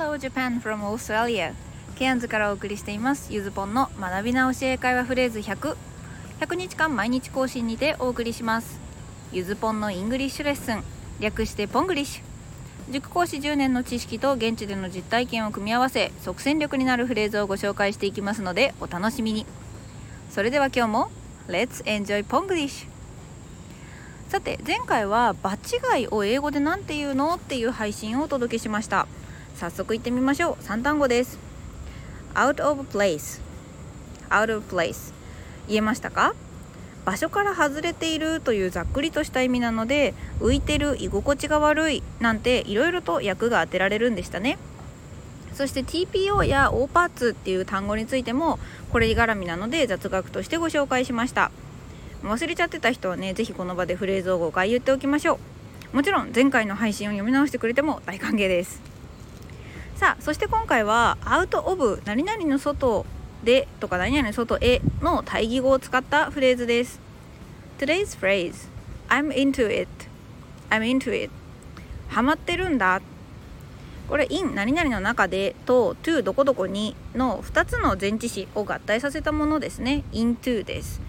Hello Japan from Australia. ケアンズからお送りしています。ゆずぽんの学び直し英会話フレーズ100 100日間毎日更新にてお送りします。ゆずぽんの English lesson。略してポングリッシュ。塾講師10年の知識と現地での実体験を組み合わせ即戦力になるフレーズをご紹介していきますのでお楽しみに。それでは今日も Let's enjoy ポングリッシュさて前回は場違いを英語で何て言うの？っていう配信をお届けしました。早速行ってみましょう。3単語です。Out of place. Out of place. 言えましたか？場所から外れているというざっくりとした意味なので浮いてる居心地が悪いなんていろいろと訳が当てられるんでしたね。そして TPO や O パーツっていう単語についてもこれ絡みなので雑学としてご紹介しました。忘れちゃってた人はね是非この場でフレーズを5回言っておきましょう。もちろん前回の配信を読み直してくれても大歓迎です。さあそして今回は「アウト・オブ何々の外で」とか「何々の外へ」の対義語を使ったフレーズです。Today's phrase I'm into it. I'm into it. ハマってるんだ。これ in 何々の中でと to どこどこにの2つの前置詞を合体させたものですね。into です。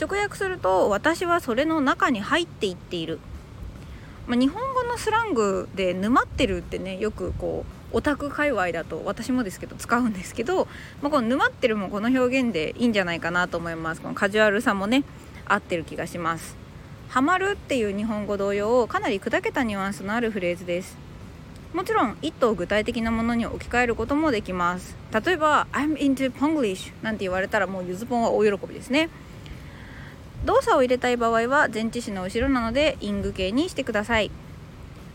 直訳すると私はそれの中に入っていっている、まあ、日本語のスラングで沼ってるってねよくこうオタク界隈だと私もですけど使うんですけど、まあ、この沼ってるもこの表現でいいんじゃないかなと思います。このカジュアルさもね合ってる気がします。ハマるっていう日本語同様かなり砕けたニュアンスのあるフレーズです。もちろん一頭具体的なものに置き換えることもできます。例えば I'm into Ponglish なんて言われたらもうゆずぽんは大喜びですね。動作を入れたい場合は前置詞の後ろなのでイング形にしてください。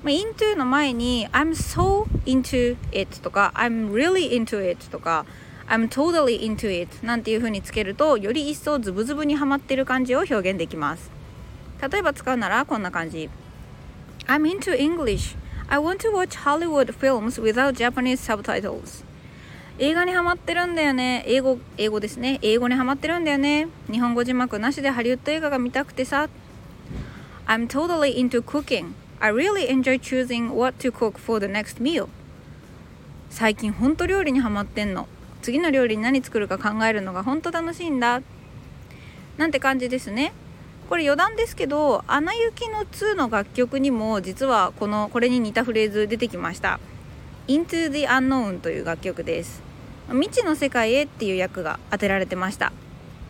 まあ into の前に I'm so into it とか I'm really into it とか I'm totally into it なんていう風につけるとより一層ズブズブにはまってる感じを表現できます。例えば使うならこんな感じ I'm into English I want to watch Hollywood films without Japanese subtitles 映画にハマってるんだよね英語英語ですね英語にハマってるんだよね日本語字幕なしでハリウッド映画が見たくてさ I'm totally into cooking I really enjoy choosing what to cook for the next meal. 最近ほんと料理にハマってんの。次の料理に何作るか考えるのがほんと楽しいんだ。なんて感じですね。これ余談ですけど「アナ雪の2」の楽曲にも実はこのこれに似たフレーズ出てきました。Into the Unknown という楽曲です。未知の世界へっていう役が当てられてました、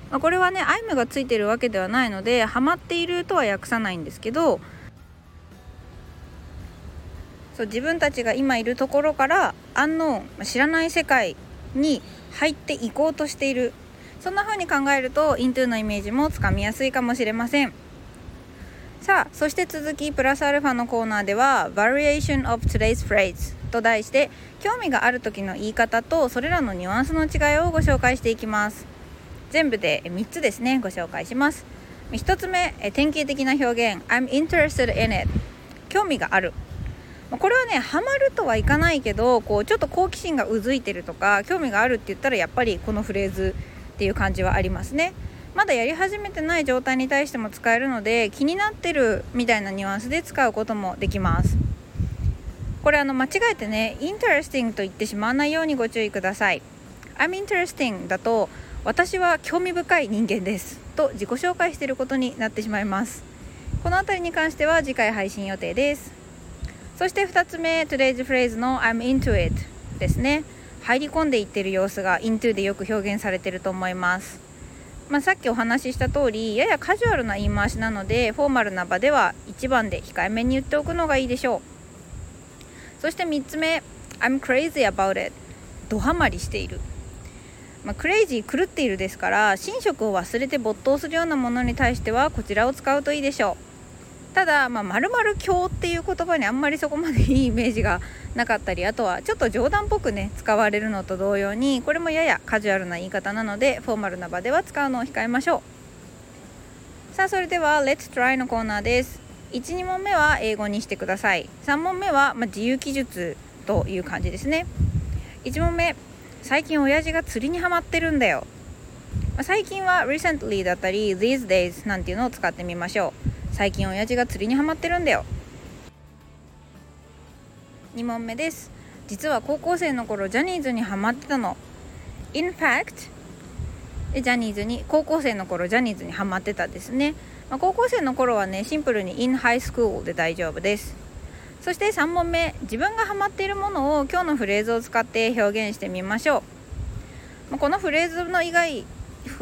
まあ、これはねアイムがついてるわけではないのでハマっているとは訳さないんですけどそう自分たちが今いるところからアンノーン知らない世界に入っていこうとしている。そんな風に考えると into のイメージもつかみやすいかもしれません。さあそして続きプラスアルファのコーナーでは Variation of Today's Phrase と題して興味がある時の言い方とそれらのニュアンスの違いをご紹介していきます。全部で3つですねご紹介します。1つ目典型的な表現。I'm interested in it 興味がある。これはねハマるとはいかないけどこうちょっと好奇心がうずいてるとか興味があるって言ったらやっぱりこのフレーズっていう感じはありますね。まだやり始めてない状態に対しても使えるので気になってるみたいなニュアンスで使うこともできます。これあの間違えてね interesting と言ってしまわないようにご注意ください。I'm interesting だと私は興味深い人間です。と自己紹介していることになってしまいます。この辺りに関しては次回配信予定です。そして2つ目 Today's phrase の I'm into it ですね。入り込んでいってる様子が into でよく表現されてると思います。まあ、さっきお話しした通りややカジュアルな言い回しなのでフォーマルな場では1番で控えめに言っておくのがいいでしょう。そして3つ目 I'm crazy about it ドハマりしている。まあ、クレイジー狂っているですから寝食を忘れて没頭するようなものに対してはこちらを使うといいでしょう。ただ、まあ、〇〇教っていう言葉にあんまりそこまでいいイメージがなかったりあとはちょっと冗談っぽくね使われるのと同様にこれもややカジュアルな言い方なのでフォーマルな場では使うのを控えましょう。さあそれでは Let's try のコーナーです。12問目は英語にしてください。3問目は、まあ、自由記述という感じですね。1問目最近親父が釣りにはまってるんだよ、まあ、最近は recently だったり these days なんていうのを使ってみましょう。最近親父が釣りにはまってるんだよ。2問目です。実は高校生の頃ジャニーズにハマってたの。In fact ジャニーズに高校生の頃ジャニーズにハマってたですね、まあ、高校生の頃はねシンプルに In high school で大丈夫です。そして3問目。自分がハマっているものを今日のフレーズを使って表現してみましょう、まあ、このフレーズの以外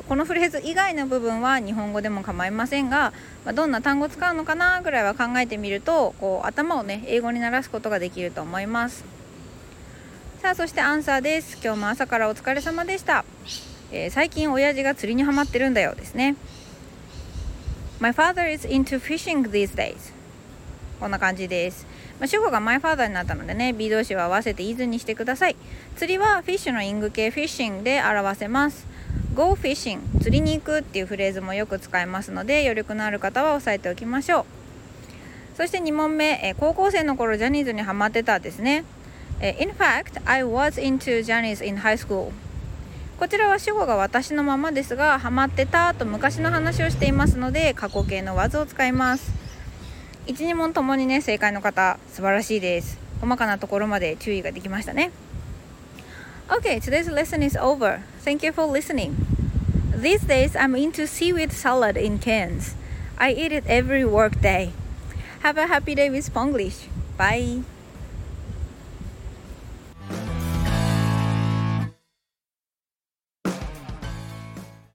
このフレーズ以外の部分は日本語でも構いませんが、まあ、どんな単語使うのかなぐらいは考えてみるとこう頭をね英語に慣らすことができると思います。さあそしてアンサーです。今日も朝からお疲れ様でした、えー、最近親父が釣りにはまってるんだよですね。My father is into fishing these days. こんな感じです。まあ、主語が my father になったのでね B 動詞は合わせて is にしてください。釣りはフィッシュのイング系フィッシングで表せます。Go fishing 釣りに行くっていうフレーズもよく使えますので余力のある方は押さえておきましょう。そして2問目、え高校生の頃ジャニーズにハマってたですね。え In fact, I was into Janis in high school. こちらは主語が私のままですがハマってたと昔の話をしていますので過去形の was を使います。12問ともにね正解の方素晴らしいです。細かなところまで注意ができましたね。Okay, today's lesson is over. Thank you for listening. These days, I'm into seaweed salad in cans. I eat it every work day. Have a happy day with Spanglish. Bye.